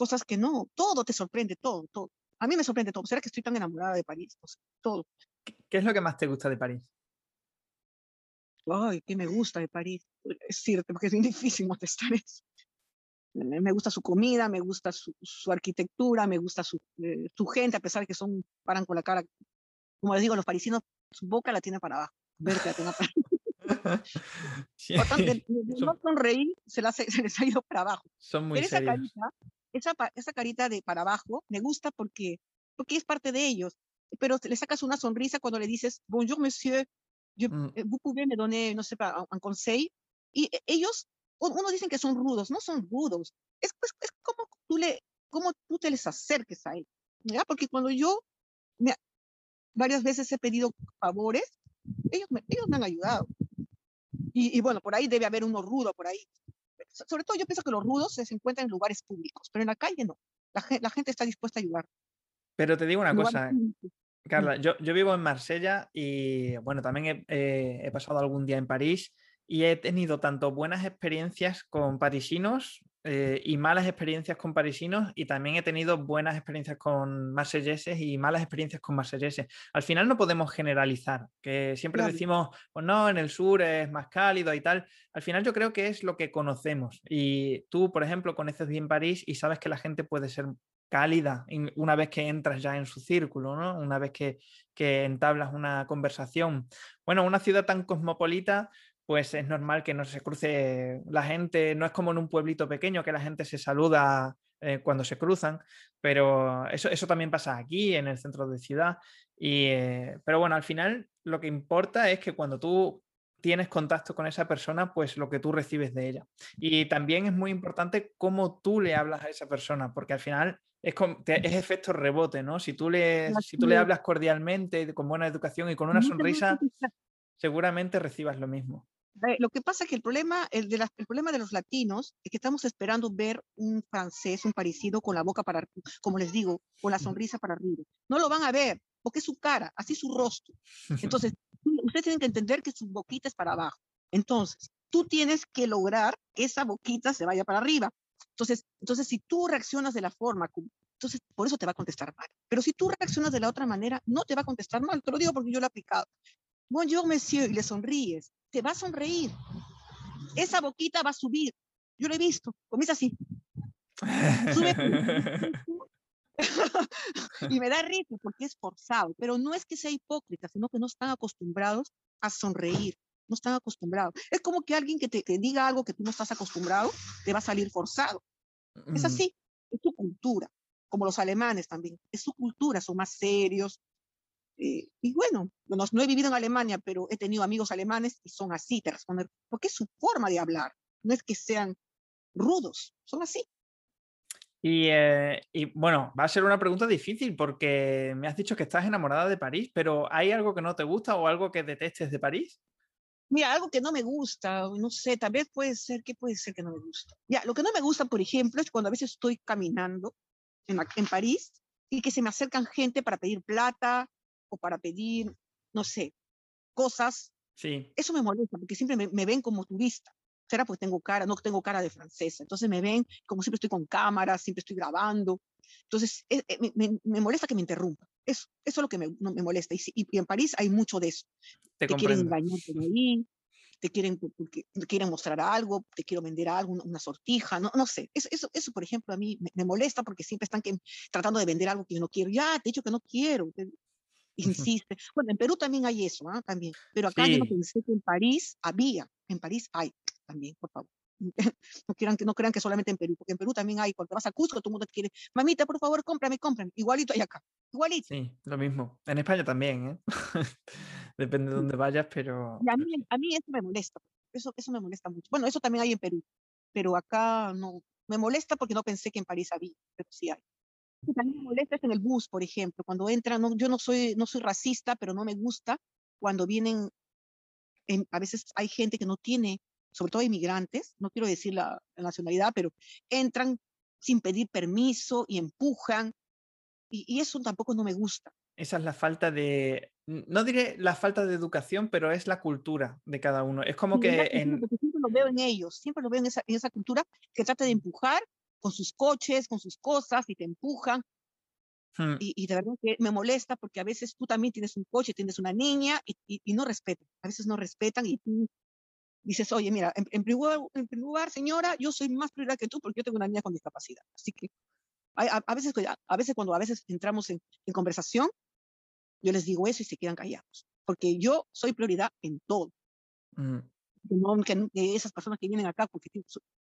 Cosas que no, todo te sorprende, todo, todo. A mí me sorprende todo. ¿Será que estoy tan enamorada de París? todo. ¿Qué es lo que más te gusta de París? Ay, ¿qué me gusta de París? Es cierto, porque es bien difícil contestar eso me gusta su comida, me gusta su, arquitectura, me gusta eh, su, gente, a pesar de que son, paran con la cara, como les digo, los parisinos, su boca la tiene para abajo, verte la tiene para abajo. no sonreír, se, la, se, les ha ido para abajo. Son muy Pero esa carita, esa, esa, carita de para abajo me gusta porque, porque es parte de ellos. Pero le sacas una sonrisa cuando le dices, bonjour, monsieur, je, mm. Eh, vous pouvez me donner, no sé, un conseil. Y eh, ellos unos dicen que son rudos, no son rudos, es, es como, tú le, como tú te les acerques a él, ¿ya? Porque cuando yo me, varias veces he pedido favores, ellos me, ellos me han ayudado. Y, y, bueno, por ahí debe haber uno rudo por ahí. Sobre todo yo pienso que los rudos se encuentran en lugares públicos, pero en la calle no. La, la gente está dispuesta a ayudar. Pero te digo una cosa, Carla, yo, yo, vivo en Marsella y bueno, también he, he pasado algún día en París y he tenido tanto buenas experiencias con parisinos eh, y malas experiencias con parisinos y también he tenido buenas experiencias con marselleses y malas experiencias con marselleses. Al final no podemos generalizar, que siempre decimos, pues no, en el sur es más cálido y tal. Al final yo creo que es lo que conocemos y tú, por ejemplo, conoces bien París y sabes que la gente puede ser cálida una vez que entras ya en su círculo, ¿no? Una vez que, que entablas una conversación. Bueno, una ciudad tan cosmopolita pues es normal que no se cruce la gente, no es como en un pueblito pequeño que la gente se saluda eh, cuando se cruzan, pero eso, eso también pasa aquí, en el centro de ciudad. Y, eh, pero bueno, al final lo que importa es que cuando tú tienes contacto con esa persona, pues lo que tú recibes de ella. Y también es muy importante cómo tú le hablas a esa persona, porque al final es, es efecto rebote, ¿no? Si tú, le, si tú le hablas cordialmente, con buena educación y con una sonrisa, seguramente recibas lo mismo. Eh, lo que pasa es que el problema, el, de el problema de los latinos es que estamos esperando ver un francés, un parecido con la boca para, como les digo, con la sonrisa para arriba. No lo van a ver, porque es su cara, así su rostro. Entonces, ustedes tienen que entender que su boquita es para abajo. Entonces, tú tienes que lograr que esa boquita se vaya para arriba. Entonces, entonces si tú reaccionas de la forma entonces por eso te va a contestar mal. Pero si tú reaccionas de la otra manera, no te va a contestar mal. Te lo digo porque yo lo he aplicado. Bonjour, monsieur, y le sonríes te va a sonreír. Esa boquita va a subir. Yo lo he visto. Comienza así. Sube. y me da risa porque es forzado, pero no es que sea hipócrita, sino que no están acostumbrados a sonreír, no están acostumbrados. Es como que alguien que te diga algo que tú no estás acostumbrado, te va a salir forzado. Es así, es su cultura, como los alemanes también, es su cultura, son más serios, eh, y bueno, no, no, he vivido en Alemania, pero he tenido amigos alemanes y son así, te responden, porque es su forma de hablar, no es que sean rudos, son así. Y, eh, y, bueno, va a ser una pregunta difícil porque me has dicho que estás enamorada de París, pero ¿hay algo que no te gusta o algo que detestes de París? Mira, algo que no me gusta, no sé, tal vez puede ser, ¿qué puede ser que no me gusta? Ya, lo que no me gusta, por ejemplo, es cuando a veces estoy caminando en, en París y que se me acercan gente para pedir plata o para pedir, no sé, cosas. Sí. Eso me molesta porque siempre me, ven como turista. Será porque tengo cara, no tengo cara de francesa. Entonces me ven como siempre estoy con cámara, siempre estoy grabando. Entonces eh, eh, me, molesta que me interrumpa. Eso, eso es lo que me, me molesta. Y, y, en París hay mucho de eso. Te, quieren engañar por ahí. te quieren, porque te quieren mostrar algo, te quiero vender algo, una, sortija, no, no sé. Eso, eso, eso, por ejemplo, a mí me, molesta porque siempre están que, tratando de vender algo que yo no quiero. Ya, te he dicho que no quiero. Insiste. Bueno, en Perú también hay eso, ¿ah? También. Pero acá yo no pensé que en París había. En París hay también, por favor. no, quieran, no crean que solamente en Perú, porque en Perú también hay, cuando vas a Cusco, todo el mundo quiere, mamita, por favor, cómprame, cómprame. Igualito hay acá, igualito. Sí, lo mismo. En España también, ¿eh? Depende de dónde vayas, pero... a, mí, a mí eso me molesta, eso, eso me molesta mucho. Bueno, eso también hay en Perú, pero acá no, me molesta porque no pensé que en París había, pero sí hay. También me molesta es en el bus, por ejemplo, cuando entran, no, yo no soy, no soy racista, pero no me gusta cuando vienen, en, a veces hay gente que no tiene sobre todo inmigrantes, no quiero decir la, nacionalidad, pero entran sin pedir permiso y empujan, y, eso tampoco no me gusta. Esa es la falta de, no diré la falta de educación, pero es la cultura de cada uno. Es como que... Siempre lo veo en ellos, siempre lo veo en esa, en esa cultura que trata de empujar con sus coches, con sus cosas, y te empujan. Hmm. Y, de verdad que me molesta porque a veces tú también tienes un coche, tienes una niña y, y no respetan. A veces no respetan y tú dices, oye, mira, en, primer, lugar, señora, yo soy más prioridad que tú porque yo tengo una niña con discapacidad. Así que a, veces, a veces cuando a veces entramos en, conversación, yo les digo eso y se quedan callados, porque yo soy prioridad en todo. Mm. No que, esas personas que vienen acá porque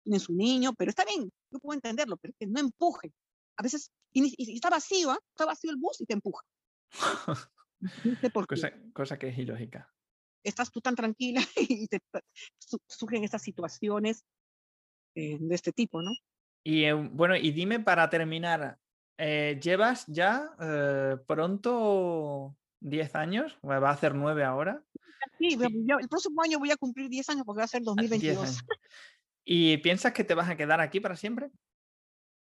tienen su, niño, pero está bien, yo puedo entenderlo, pero que no empuje. A veces, y, está vacío, ¿eh? está vacío el bus y te empuja. cosa, cosa que es ilógica estás tú tan tranquila y te surgen estas situaciones eh, de este tipo, ¿no? Y eh, bueno, y dime para terminar, eh, ¿llevas ya pronto 10 años? Va a hacer 9 ahora. Sí, el próximo año voy a cumplir 10 años porque va a ser 2022. ¿Y piensas que te vas a quedar aquí para siempre?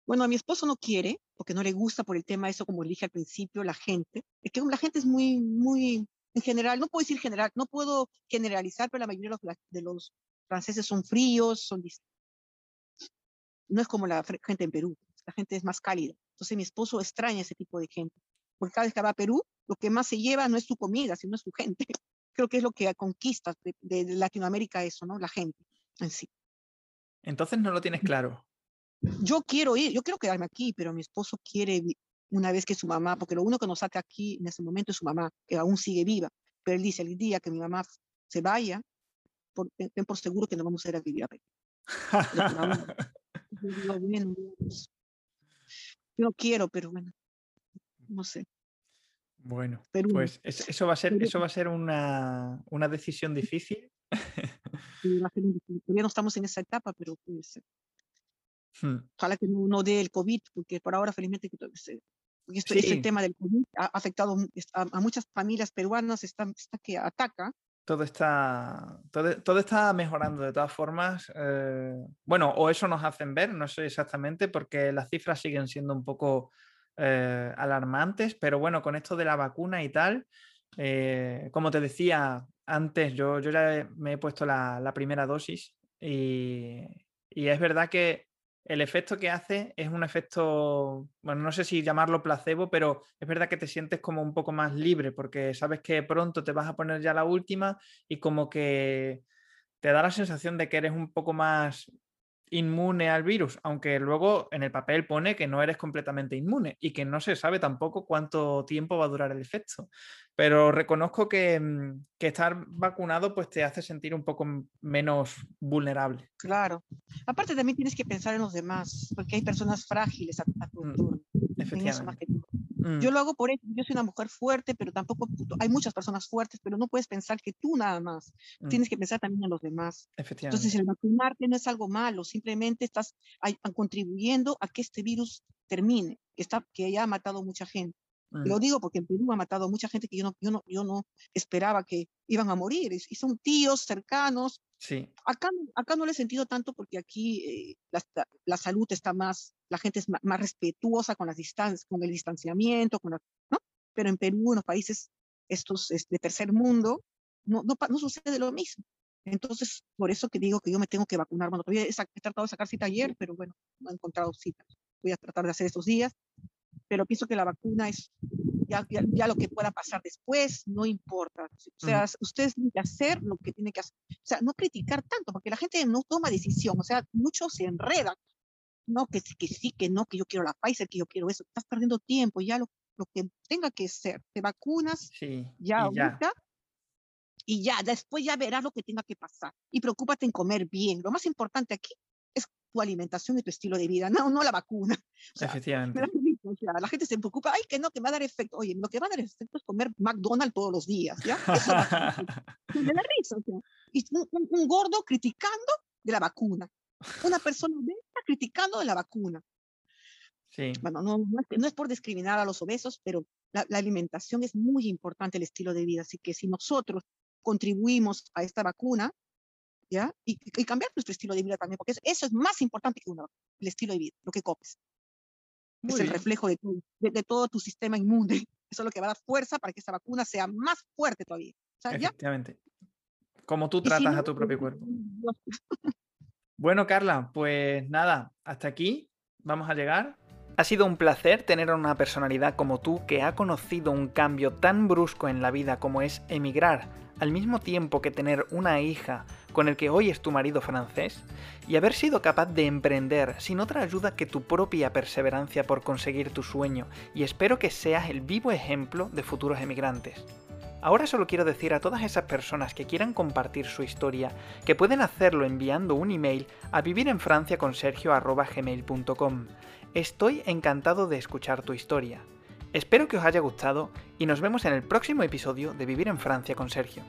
Bueno, a mi esposo no quiere, porque no le gusta por el tema eso, como dije al principio, la gente. Es que la gente es muy, muy, en general, no puedo decir general, no puedo generalizar, pero la mayoría de los, franceses son fríos, son no es como la gente en Perú, la gente es más cálida. Entonces mi esposo extraña ese tipo de gente, porque cada vez que va a Perú, lo que más se lleva no es su comida, sino es su gente. Creo que es lo que conquista de, de Latinoamérica eso, ¿no? La gente en sí. Entonces no lo tienes claro. Yo quiero ir, yo quiero quedarme aquí, pero mi esposo quiere una vez que su mamá, porque lo único que nos saca aquí en ese momento es su mamá, que aún sigue viva, pero él dice, el día que mi mamá se vaya, por, ten por seguro que no vamos a ir a vivir a Perú. yo no quiero, pero bueno, no sé. Bueno, pues eso va a ser, eso va a ser una, una decisión difícil. Todavía no estamos en esa etapa, pero puede ser. Hmm. Ojalá que no, no dé el COVID, porque por ahora felizmente porque esto, ese tema del COVID ha afectado a, muchas familias peruanas, está, está, que ataca. Todo está, todo, todo está mejorando de todas formas. Eh, bueno, o eso nos hacen ver, no sé exactamente, porque las cifras siguen siendo un poco eh, alarmantes, pero bueno, con esto de la vacuna y tal, eh, como te decía antes, yo, yo ya me he puesto la, la primera dosis y, y es verdad que el efecto que hace es un efecto, bueno, no sé si llamarlo placebo, pero es verdad que te sientes como un poco más libre porque sabes que pronto te vas a poner ya la última y como que te da la sensación de que eres un poco más inmune al virus, aunque luego en el papel pone que no eres completamente inmune y que no se sabe tampoco cuánto tiempo va a durar el efecto. Pero reconozco que, mm, estar vacunado pues te hace sentir un poco menos vulnerable. Claro. Aparte también tienes que pensar en los demás, porque hay personas frágiles a, tu entorno. Efectivamente. Mm. Yo lo hago por eso. Yo soy una mujer fuerte, pero tampoco hay muchas personas fuertes, pero no puedes pensar que tú nada más. Mm. Tienes que pensar también en los demás. Entonces, el vacunarte no es algo malo, simplemente estás contribuyendo a que este virus termine, que, está, que ya ha matado mucha gente. Lo mm. digo porque en Perú ha matado mucha gente que yo no, yo no, yo no esperaba que iban a morir. Y son tíos cercanos. Sí. Acá, acá no lo he sentido tanto porque aquí eh, la, la, salud está más, la gente es más, respetuosa con las distancias, con el distanciamiento, con ¿no? Pero en Perú, en los países estos de tercer mundo, no, no, no, sucede lo mismo. Entonces, por eso que digo que yo me tengo que vacunar. Bueno, todavía he, he tratado de sacar cita ayer, pero bueno, no he encontrado cita. Voy a tratar de hacer estos días pero pienso que la vacuna es, ya, ya, lo que pueda pasar después, no importa. O sea, ustedes tienen que hacer lo que tienen que hacer. O sea, no criticar tanto, porque la gente no toma decisión, o sea, muchos se enredan. No, que, que sí, que no, que yo quiero la Pfizer, que yo quiero eso. Estás perdiendo tiempo, ya lo, lo que tenga que ser. Te vacunas sí, ya ahorita y ya, después ya verás lo que tenga que pasar. Y preocúpate en comer bien. Lo más importante aquí es tu alimentación y tu estilo de vida, no, no la vacuna. Efectivamente. La gente se preocupa, ay, que no, que me va a dar efecto. Oye, lo que va a dar efecto es comer McDonald's todos los días, ¿ya? Eso me da risa. Y un, gordo criticando de la vacuna. Una persona obesa criticando de la vacuna. Sí. Bueno, no, no, es, por discriminar a los obesos, pero la, la, alimentación es muy importante, el estilo de vida. Así que si nosotros contribuimos a esta vacuna, ¿ya? Y, cambiar nuestro estilo de vida también, porque eso es más importante que una, el estilo de vida, lo que comes. Es el reflejo de, de, todo tu sistema inmune. Eso es lo que va a dar fuerza para que esta vacuna sea más fuerte todavía. Efectivamente. Como tú tratas a tu propio pues, cuerpo. bueno, Carla, pues nada, hasta aquí vamos a llegar. Ha sido un placer tener a una personalidad como tú que ha conocido un cambio tan brusco en la vida como es emigrar al mismo tiempo que tener una hija con el que hoy es tu marido francés, y haber sido capaz de emprender sin otra ayuda que tu propia perseverancia por conseguir tu sueño, y espero que seas el vivo ejemplo de futuros emigrantes. Ahora solo quiero decir a todas esas personas que quieran compartir su historia que pueden hacerlo enviando un email a vivirenfranciaconsergio.gmail.com. Estoy encantado de escuchar tu historia. Espero que os haya gustado y nos vemos en el próximo episodio de Vivir en Francia con Sergio.